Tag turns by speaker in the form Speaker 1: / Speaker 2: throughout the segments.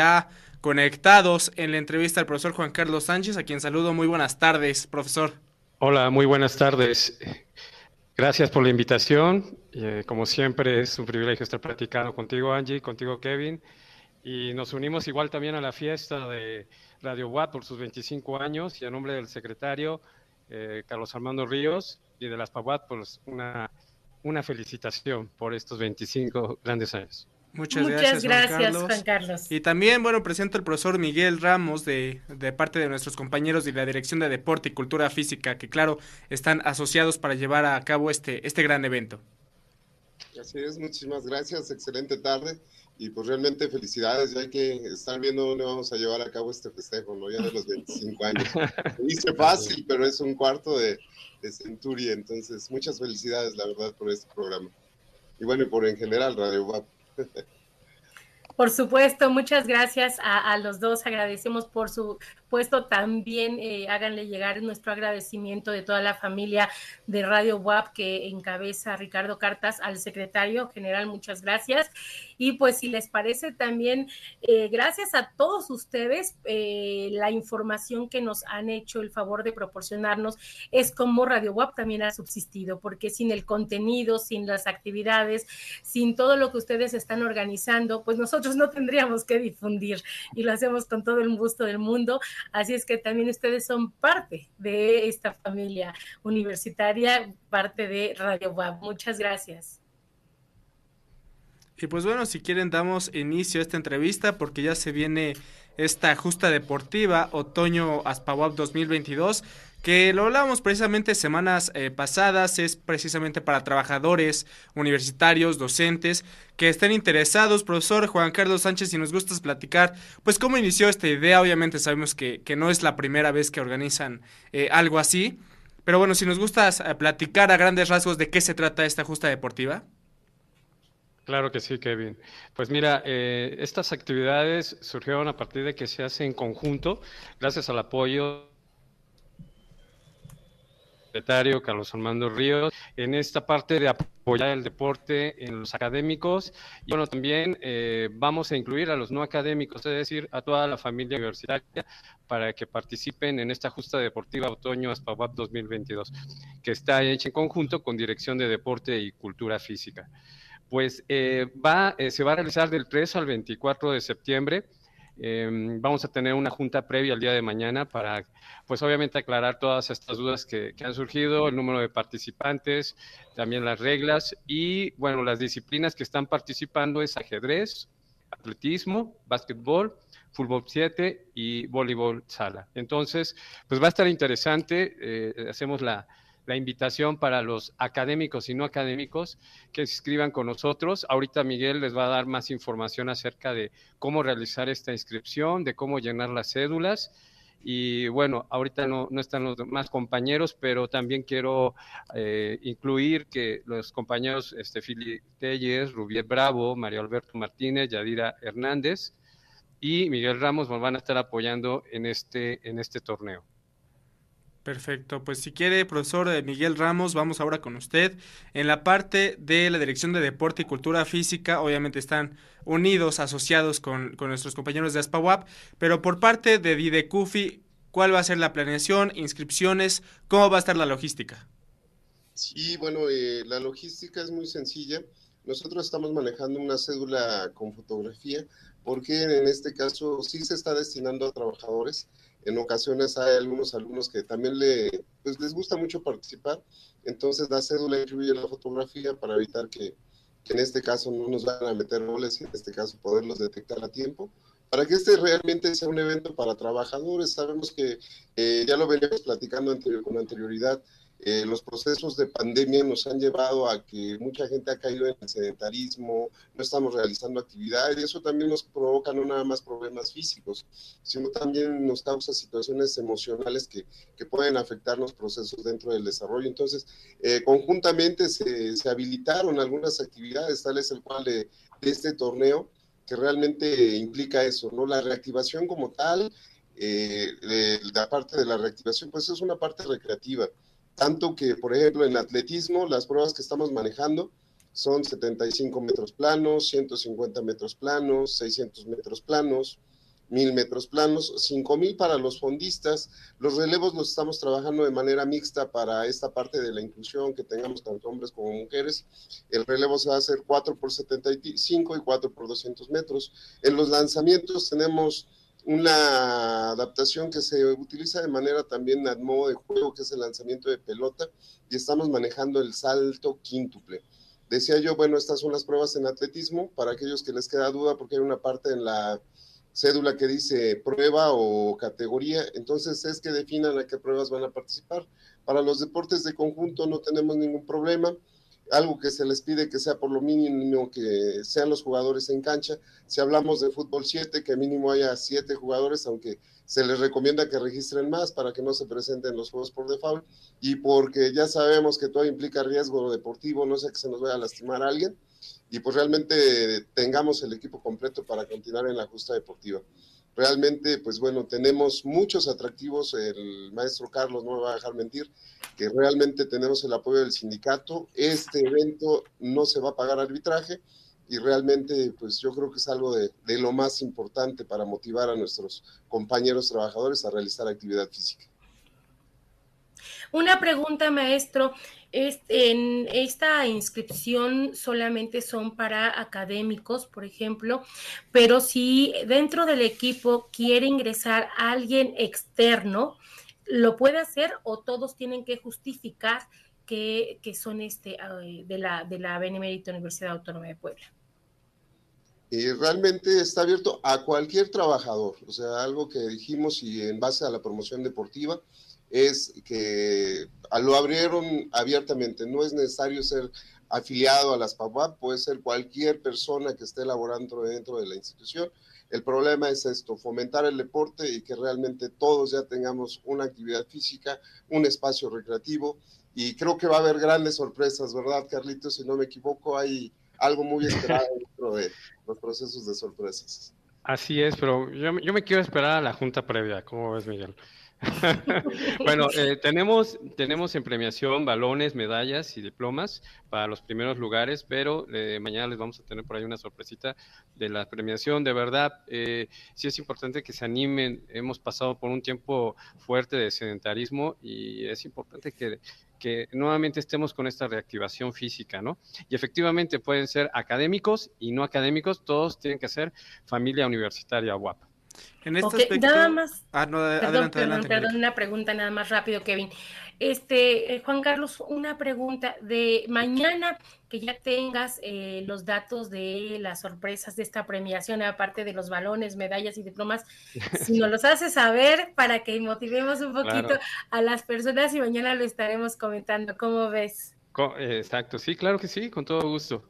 Speaker 1: ya conectados en la entrevista al profesor Juan Carlos Sánchez, a quien saludo. Muy buenas tardes, profesor.
Speaker 2: Hola, muy buenas tardes. Gracias por la invitación. Eh, como siempre, es un privilegio estar platicando contigo, Angie, contigo, Kevin. Y nos unimos igual también a la fiesta de Radio Watt por sus 25 años y a nombre del secretario eh, Carlos Armando Ríos y de las PAWAT, pues una, una felicitación por estos 25 grandes años.
Speaker 1: Muchas, gracias, Juan, Carlos. Y también, bueno, presento al profesor Miguel Ramos de, de, parte de nuestros compañeros de la Dirección de Deporte y Cultura Física, que claro, están asociados para llevar a cabo este, este gran evento.
Speaker 3: Así es, muchísimas gracias, excelente tarde y pues realmente felicidades, ya hay que estar viendo dónde vamos a llevar a cabo este festejo, ¿no? Ya de los 25 años. Dice fácil, pero es un cuarto de, de Centuria, entonces muchas felicidades, la verdad, por este programa. Y bueno, y por en general Radio WAP.
Speaker 4: Por supuesto, muchas gracias a, los dos. Agradecemos por su puesto, también eh, háganle llegar nuestro agradecimiento de toda la familia de Radio WAP que encabeza Ricardo Cartas al secretario general, muchas gracias. Y pues si les parece también, eh, gracias a todos ustedes, eh, la información que nos han hecho el favor de proporcionarnos es como Radio WAP también ha subsistido, porque sin el contenido, sin las actividades, sin todo lo que ustedes están organizando, pues nosotros no tendríamos que difundir y lo hacemos con todo el gusto del mundo. Así es que también ustedes son parte de esta familia universitaria, parte de Radio WAP. Muchas gracias.
Speaker 1: Y pues bueno, si quieren damos inicio a esta entrevista porque ya se viene esta justa deportiva otoño Aspawap 2022 que lo hablábamos precisamente semanas eh, pasadas, es precisamente para trabajadores, universitarios, docentes, que estén interesados. Profesor Juan Carlos Sánchez, si nos gustas platicar, pues cómo inició esta idea, obviamente sabemos que, que no es la primera vez que organizan eh, algo así, pero bueno, si nos gustas eh, platicar a grandes rasgos de qué se trata esta justa deportiva.
Speaker 2: Claro que sí, Kevin. Pues mira, estas actividades surgieron a partir de que se hacen en conjunto, gracias al apoyo secretario Carlos Armando Ríos en esta parte de apoyar el deporte en los académicos y bueno también eh, vamos a incluir a los no académicos es decir a toda la familia universitaria para que participen en esta justa deportiva otoño ASPAWAP 2022 que está hecha en conjunto con Dirección de Deporte y Cultura Física pues eh, va eh, se va a realizar del 3 al 24 de septiembre Em, vamos a tener una junta previa el día de mañana para, pues obviamente, aclarar todas estas dudas que, han surgido, el número de participantes, también las reglas y, bueno, las disciplinas que están participando es ajedrez, atletismo, básquetbol, fútbol 7 y voleibol sala. Entonces, pues va a estar interesante, eh, hacemos la, la invitación para los académicos y no académicos que se inscriban con nosotros. Ahorita Miguel les va a dar más información acerca de cómo realizar esta inscripción, de cómo llenar las cédulas. Y bueno, ahorita no, no están los demás compañeros, pero también quiero eh, incluir que los compañeros este, Fili Telles, Rubier Bravo, Mario Alberto Martínez, Yadira Hernández y Miguel Ramos nos van a estar apoyando en este, en este torneo.
Speaker 1: Perfecto, pues si quiere, profesor eh, Miguel Ramos, vamos ahora con usted. En la parte de la Dirección de Deporte y Cultura Física, obviamente están unidos, asociados con, nuestros compañeros de ASPAWAP, pero por parte de Didecufi, ¿cuál va a ser la planeación, inscripciones, cómo va a estar la logística?
Speaker 3: Sí, bueno, eh, la logística es muy sencilla. Nosotros estamos manejando una cédula con fotografía, porque en este caso sí se está destinando a trabajadores en ocasiones hay algunos alumnos que también le, pues les gusta mucho participar, entonces la cédula incluye la fotografía para evitar que, en este caso no nos van a meter goles y en este caso poderlos detectar a tiempo. Para que este realmente sea un evento para trabajadores, sabemos que eh, ya lo veníamos platicando con anterioridad, eh, los procesos de pandemia nos han llevado a que mucha gente ha caído en el sedentarismo, no estamos realizando actividades y eso también nos provoca no nada más problemas físicos, sino también nos causa situaciones emocionales que, que pueden afectar los procesos dentro del desarrollo. Entonces, eh, conjuntamente se, se, habilitaron algunas actividades, tales el cual de, de, este torneo, que realmente implica eso, ¿no? La reactivación como tal, eh, la parte de la reactivación, pues es una parte recreativa tanto que, por ejemplo, en atletismo, las pruebas que estamos manejando son 75 metros planos, 150 metros planos, 600 metros planos, mil metros planos, cinco mil para los fondistas. Los relevos los estamos trabajando de manera mixta para esta parte de la inclusión, que tengamos tanto hombres como mujeres. El relevo se va a hacer 4 por 75 y 4 por 200 metros. En los lanzamientos tenemos una adaptación que se utiliza de manera también a modo de juego, que es el lanzamiento de pelota, y estamos manejando el salto quíntuple. Decía yo, bueno, estas son las pruebas en atletismo, para aquellos que les queda duda, porque hay una parte en la cédula que dice prueba o categoría, entonces es que definan a qué pruebas van a participar. Para los deportes de conjunto no tenemos ningún problema, algo que se les pide que sea por lo mínimo que sean los jugadores en cancha. Si hablamos de fútbol 7, que mínimo haya 7 jugadores, aunque se les recomienda que registren más para que no se presenten los juegos por default y porque ya sabemos que todo implica riesgo deportivo, no sé que se nos vaya a lastimar a alguien y pues realmente tengamos el equipo completo para continuar en la justa deportiva. Realmente, pues bueno, tenemos muchos atractivos, el maestro Carlos no me va a dejar mentir, que realmente tenemos el apoyo del sindicato, este evento no se va a pagar arbitraje y realmente pues yo creo que es algo de, de lo más importante para motivar a nuestros compañeros trabajadores a realizar actividad física.
Speaker 4: Una pregunta, maestro. en esta inscripción solamente son para académicos, por ejemplo, pero si dentro del equipo quiere ingresar alguien externo, ¿lo puede hacer o todos tienen que justificar que, son este, de, la, de la Benemérita Universidad Autónoma de Puebla?
Speaker 3: Y realmente está abierto a cualquier trabajador, o sea, algo que dijimos y en base a la promoción deportiva, es que lo abrieron abiertamente, no es necesario ser afiliado a las PAUAP, puede ser cualquier persona que esté laborando dentro de la institución. El problema es esto, fomentar el deporte y que realmente todos ya tengamos una actividad física, un espacio recreativo y creo que va a haber grandes sorpresas, ¿verdad, Carlitos? Si no me equivoco, hay algo muy esperado dentro de los procesos de sorpresas.
Speaker 2: Así es, pero yo, yo me quiero esperar a la junta previa, ¿cómo ves, Miguel? bueno, eh, tenemos, tenemos en premiación balones, medallas y diplomas para los primeros lugares, pero eh, mañana les vamos a tener por ahí una sorpresita de la premiación. De verdad, eh, sí es importante que se animen. Hemos pasado por un tiempo fuerte de sedentarismo y es importante que, que nuevamente estemos con esta reactivación física, ¿no? Y efectivamente pueden ser académicos y no académicos, todos tienen que ser familia universitaria guapa.
Speaker 4: En este aspecto... Nada más. Ah, no, perdón, perdón, perdón, una pregunta nada más rápido, Kevin. Este, eh, Juan Carlos, una pregunta de mañana que ya tengas eh, los datos de las sorpresas de esta premiación, aparte de los balones, medallas y diplomas, si nos los haces saber para que motivemos un poquito a las personas y mañana lo estaremos comentando. ¿Cómo ves?
Speaker 2: Exacto, sí, claro que sí, con todo gusto.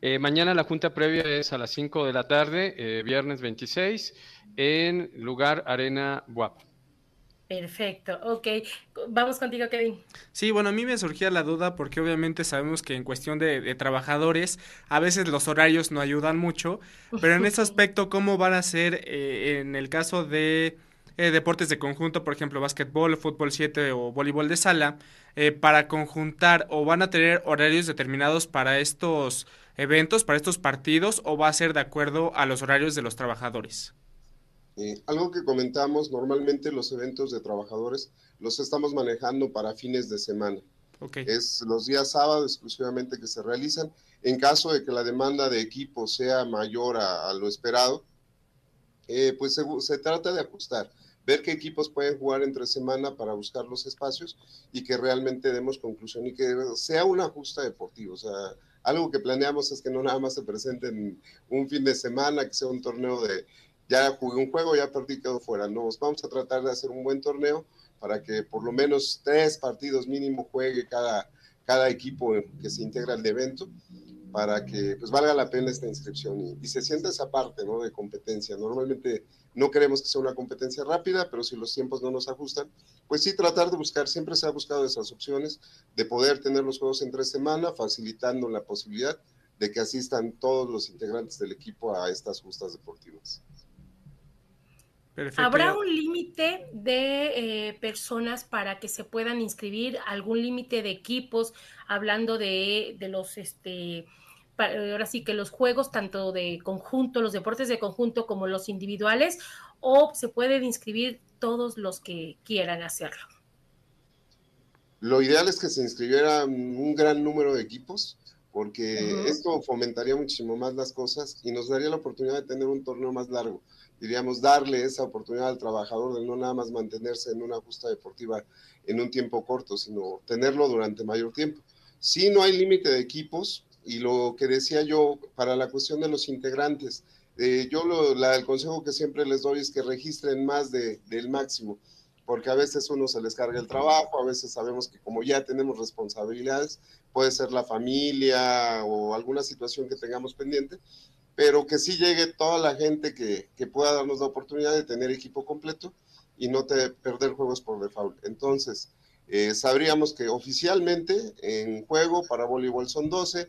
Speaker 2: Eh, mañana la junta previa es a las 5 de la tarde, eh, viernes 26, en lugar Arena WAP.
Speaker 4: Perfecto, ok. Vamos contigo, Kevin.
Speaker 1: Sí, bueno, a mí me surgía la duda porque obviamente sabemos que en cuestión de, trabajadores a veces los horarios no ayudan mucho, pero en ese aspecto, ¿cómo van a ser eh, en el caso de deportes de conjunto, por ejemplo, básquetbol, fútbol 7 o voleibol de sala, para conjuntar o van a tener horarios determinados para estos eventos, para estos partidos, o va a ser de acuerdo a los horarios de los trabajadores?
Speaker 3: Eh, algo que comentamos, normalmente los eventos de trabajadores los estamos manejando para fines de semana. Es los días sábados exclusivamente que se realizan. En caso de que la demanda de equipo sea mayor a, lo esperado, eh, pues se, se, trata de ajustar, ver qué equipos pueden jugar entre semana para buscar los espacios y que realmente demos conclusión y que sea una justa deportiva. O sea, algo que planeamos es que no nada más se presenten un fin de semana, que sea un torneo de ya jugué un juego, ya perdí, quedo fuera. No, vamos a tratar de hacer un buen torneo para que por lo menos tres partidos mínimo juegue cada, cada equipo que se integra al evento para que pues valga la pena esta inscripción y, y, se sienta esa parte ¿no? de competencia. Normalmente no queremos que sea una competencia rápida, pero si los tiempos no nos ajustan, pues sí tratar de buscar, siempre se ha buscado esas opciones de poder tener los juegos entre semana, facilitando la posibilidad de que asistan todos los integrantes del equipo a estas justas deportivas.
Speaker 4: ¿Habrá un límite de eh, personas para que se puedan inscribir? ¿Algún límite de equipos? Hablando de, de los este ahora sí que los juegos, tanto de conjunto, los deportes de conjunto como los individuales, o se pueden inscribir todos los que quieran hacerlo?
Speaker 3: Lo ideal es que se inscribiera un gran número de equipos, porque esto fomentaría muchísimo más las cosas y nos daría la oportunidad de tener un torneo más largo. Diríamos, darle esa oportunidad al trabajador de no nada más mantenerse en una justa deportiva en un tiempo corto, sino tenerlo durante mayor tiempo. Si no hay límite de equipos, y lo que decía yo para la cuestión de los integrantes, eh, yo lo, la, el consejo que siempre les doy es que registren más de, del máximo porque a veces uno se les carga el trabajo, a veces sabemos que como ya tenemos responsabilidades, puede ser la familia o alguna situación que tengamos pendiente, pero que sí llegue toda la gente que, que pueda darnos la oportunidad de tener equipo completo y no te, perder juegos por default. Entonces, eh, sabríamos que oficialmente en juego para voleibol son 12,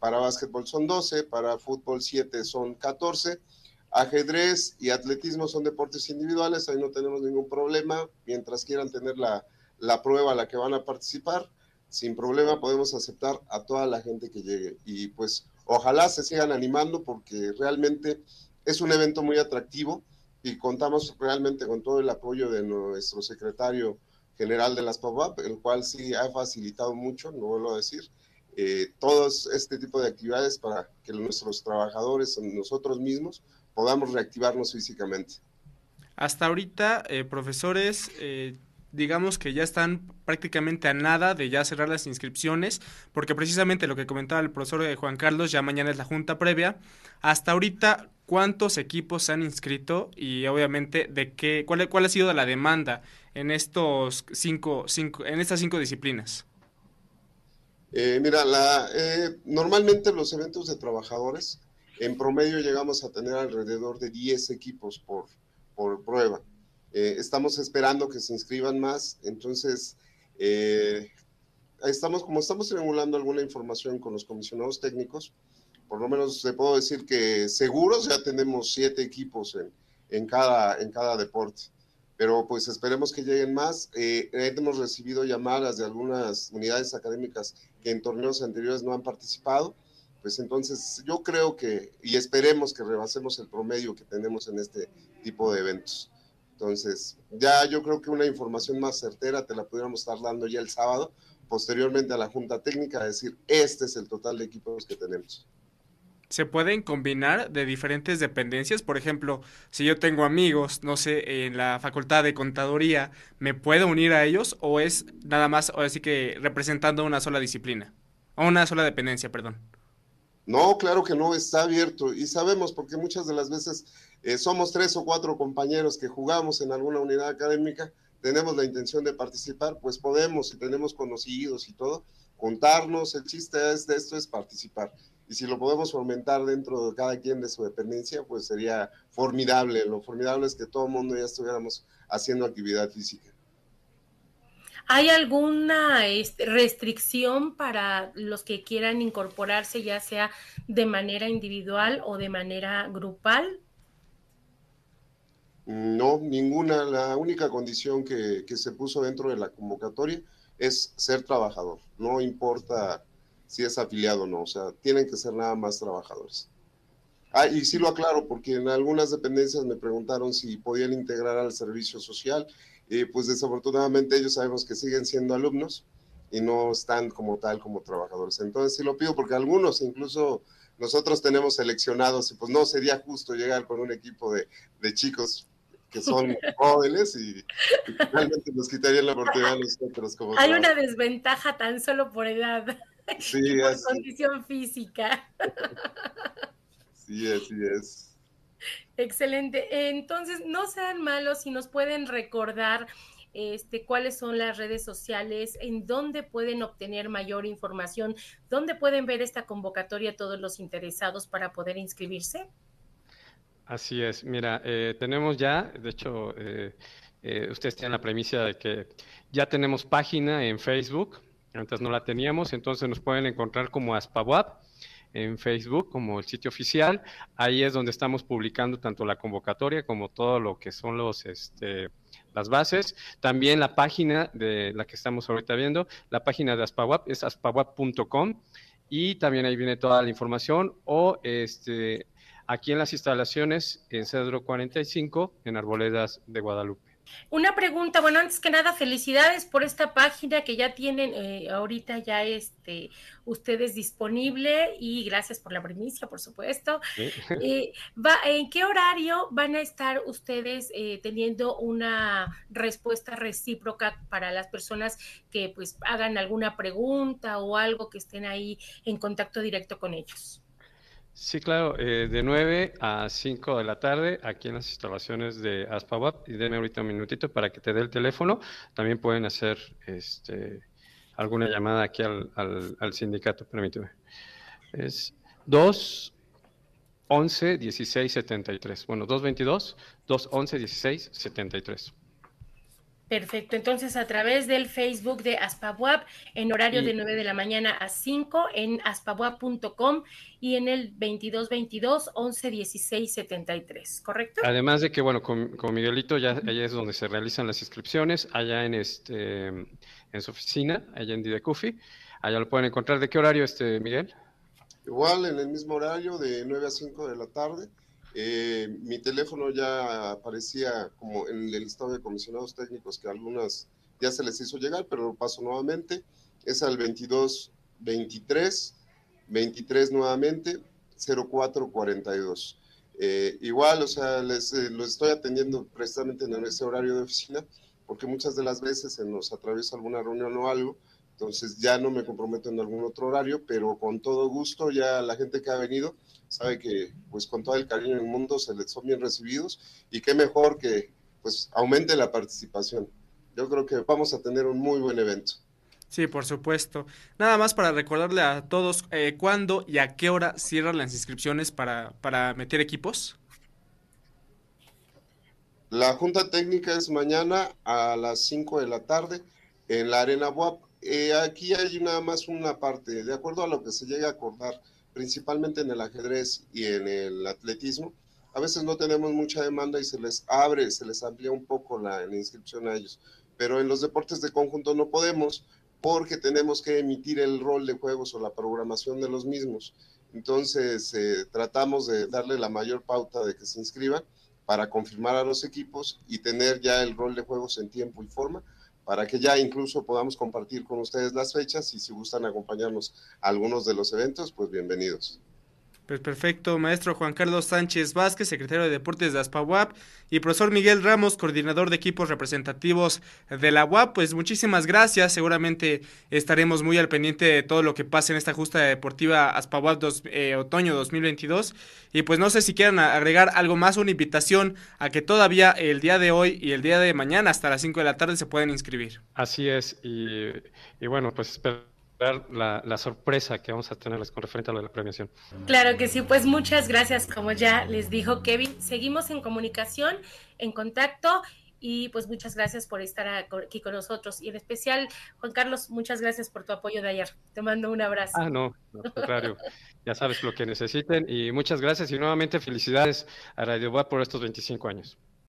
Speaker 3: para básquetbol son 12, para fútbol 7 son 14 Ajedrez y atletismo son deportes individuales, ahí no tenemos ningún problema. Mientras quieran tener la, la prueba a la que van a participar, sin problema podemos aceptar a toda la gente que llegue. Y pues ojalá se sigan animando porque realmente es un evento muy atractivo y contamos realmente con todo el apoyo de nuestro secretario general de las POVAP, el cual sí ha facilitado mucho, no vuelvo a decir, eh, todos este tipo de actividades para que nuestros trabajadores, nosotros mismos, podamos reactivarnos físicamente.
Speaker 1: Hasta ahorita, eh, profesores, eh, digamos que ya están prácticamente a nada de ya cerrar las inscripciones, porque precisamente lo que comentaba el profesor Juan Carlos, ya mañana es la junta previa. Hasta ahorita, ¿cuántos equipos se han inscrito y obviamente de qué, cuál, cuál ha sido la demanda en estos cinco, cinco en estas cinco disciplinas?
Speaker 3: Mira, la, normalmente los eventos de trabajadores en promedio llegamos a tener alrededor de 10 equipos por, por prueba. Eh, estamos esperando que se inscriban más, entonces eh, estamos, como estamos triangulando alguna información con los comisionados técnicos, por lo menos te puedo decir que seguros ya tenemos siete equipos en, en, cada, en cada deporte, pero pues esperemos que lleguen más. Eh, hemos recibido llamadas de algunas unidades académicas que en torneos anteriores no han participado pues entonces yo creo que, y esperemos que rebasemos el promedio que tenemos en este tipo de eventos. Entonces, ya yo creo que una información más certera te la pudiéramos estar dando ya el sábado, posteriormente a la Junta Técnica, a decir, este es el total de equipos que tenemos.
Speaker 1: ¿Se pueden combinar de diferentes dependencias? Por ejemplo, si yo tengo amigos, no sé, en la facultad de contaduría, ¿me puedo unir a ellos o es nada más, o así que representando una sola disciplina? O una sola dependencia, perdón.
Speaker 3: No, claro que no, está abierto y sabemos porque muchas de las veces eh, somos tres o cuatro compañeros que jugamos en alguna unidad académica, tenemos la intención de participar, pues podemos, y tenemos conocidos y todo, contarnos, el chiste es de esto es participar. Y si lo podemos fomentar dentro de cada quien de su dependencia, pues sería formidable. Lo formidable es que todo el mundo ya estuviéramos haciendo actividad física.
Speaker 4: ¿Hay alguna este, restricción para los que quieran incorporarse, ya sea de manera individual o de manera grupal?
Speaker 3: No, ninguna. La única condición que, se puso dentro de la convocatoria es ser trabajador. No importa si es afiliado o no, o sea, tienen que ser nada más trabajadores. Ah, y sí lo aclaro, porque en algunas dependencias me preguntaron si podían integrar al servicio social y pues desafortunadamente ellos sabemos que siguen siendo alumnos y no están como tal como trabajadores. Entonces sí lo pido porque algunos incluso nosotros tenemos seleccionados y pues no sería justo llegar con un equipo de, de chicos que son jóvenes y, realmente nos quitarían la oportunidad a nosotros como
Speaker 4: Hay una desventaja tan solo por edad sí, y por condición física.
Speaker 3: Sí, así es.
Speaker 4: Excelente. Entonces, no sean malos si nos pueden recordar este, cuáles son las redes sociales, en dónde pueden obtener mayor información, dónde pueden ver esta convocatoria todos los interesados para poder inscribirse.
Speaker 2: Así es. Mira, eh, tenemos ya, de hecho, eh, eh, ustedes tienen la premisa de que ya tenemos página en Facebook. Antes no la teníamos, entonces nos pueden encontrar como Aspawap en Facebook como el sitio oficial. Ahí es donde estamos publicando tanto la convocatoria como todo lo que son los este, las bases. También la página de la que estamos ahorita viendo, la página de Aspawap es aspawap.com y también ahí viene toda la información o este, aquí en las instalaciones en Cedro 45 en Arboledas de Guadalupe.
Speaker 4: Una pregunta, bueno, antes que nada, felicidades por esta página que ya tienen eh, ahorita ya este ustedes disponible y gracias por la primicia, por supuesto. Eh, va, ¿En qué horario van a estar ustedes eh, teniendo una respuesta recíproca para las personas que pues hagan alguna pregunta o algo que estén ahí en contacto directo con ellos?
Speaker 2: Sí, claro, eh, de 9 a 5 de la tarde aquí en las instalaciones de ASPAWAP y denme ahorita un minutito para que te dé el teléfono. También pueden hacer este, alguna llamada aquí al, al, sindicato, permíteme. Es 2 11 16 73. Bueno, 222 211 16 73.
Speaker 4: Perfecto, entonces a través del Facebook de Aspabuap en horario de 9 de la mañana a 5 en aspabuap.com y en el 2222 11 16 73, ¿correcto?
Speaker 2: Además de que, bueno, con, Miguelito ya allá es donde se realizan las inscripciones, allá en este en su oficina, allá en Didecufi, allá lo pueden encontrar. ¿De qué horario, este Miguel?
Speaker 3: Igual, en el mismo horario, de 9 a 5 de la tarde. Eh, mi teléfono ya aparecía como en el listado de comisionados técnicos que algunas ya se les hizo llegar, pero lo paso nuevamente. Es al 22 23 23 nuevamente 0442. Eh, igual, o sea, les eh, lo estoy atendiendo precisamente en ese horario de oficina, porque muchas de las veces se nos atraviesa alguna reunión o algo, entonces ya no me comprometo en algún otro horario, pero con todo gusto ya la gente que ha venido sabe que pues con todo el cariño del mundo se les son bien recibidos y qué mejor que pues aumente la participación. Yo creo que vamos a tener un muy buen evento.
Speaker 1: Sí, por supuesto. Nada más para recordarle a todos eh, cuándo y a qué hora cierran las inscripciones para, para meter equipos.
Speaker 3: La junta técnica es mañana a las 5 de la tarde en la Arena WAP. Eh, aquí hay nada más una parte, de acuerdo a lo que se llegue a acordar, principalmente en el ajedrez y en el atletismo, a veces no tenemos mucha demanda y se les abre, se les amplía un poco la, inscripción a ellos. Pero en los deportes de conjunto no podemos porque tenemos que emitir el rol de juegos o la programación de los mismos. Entonces, eh, tratamos de darle la mayor pauta de que se inscriban para confirmar a los equipos y tener ya el rol de juegos en tiempo y forma para que ya incluso podamos compartir con ustedes las fechas y si gustan acompañarnos a algunos de los eventos, pues bienvenidos.
Speaker 1: Pues perfecto, maestro Juan Carlos Sánchez Vázquez, secretario de Deportes de ASPAWAP, y profesor Miguel Ramos, coordinador de equipos representativos de la UAP. Pues muchísimas gracias, seguramente estaremos muy al pendiente de todo lo que pase en esta justa deportiva ASPAWAP eh, otoño 2022. Y pues no sé si quieran agregar algo más, una invitación a que todavía el día de hoy y el día de mañana hasta las 5 de la tarde se pueden inscribir.
Speaker 2: Así es, y, y bueno, pues espero la, la, sorpresa que vamos a tenerles con referente a la premiación.
Speaker 4: Claro que sí, pues muchas gracias, como ya les dijo Kevin. Seguimos en comunicación, en contacto y pues muchas gracias por estar aquí con nosotros. Y en especial, Juan Carlos, muchas gracias por tu apoyo de ayer. Te mando un abrazo.
Speaker 2: Ah, no, al contrario. ya sabes lo que necesiten y muchas gracias y nuevamente felicidades a Radio Boa por estos 25 años.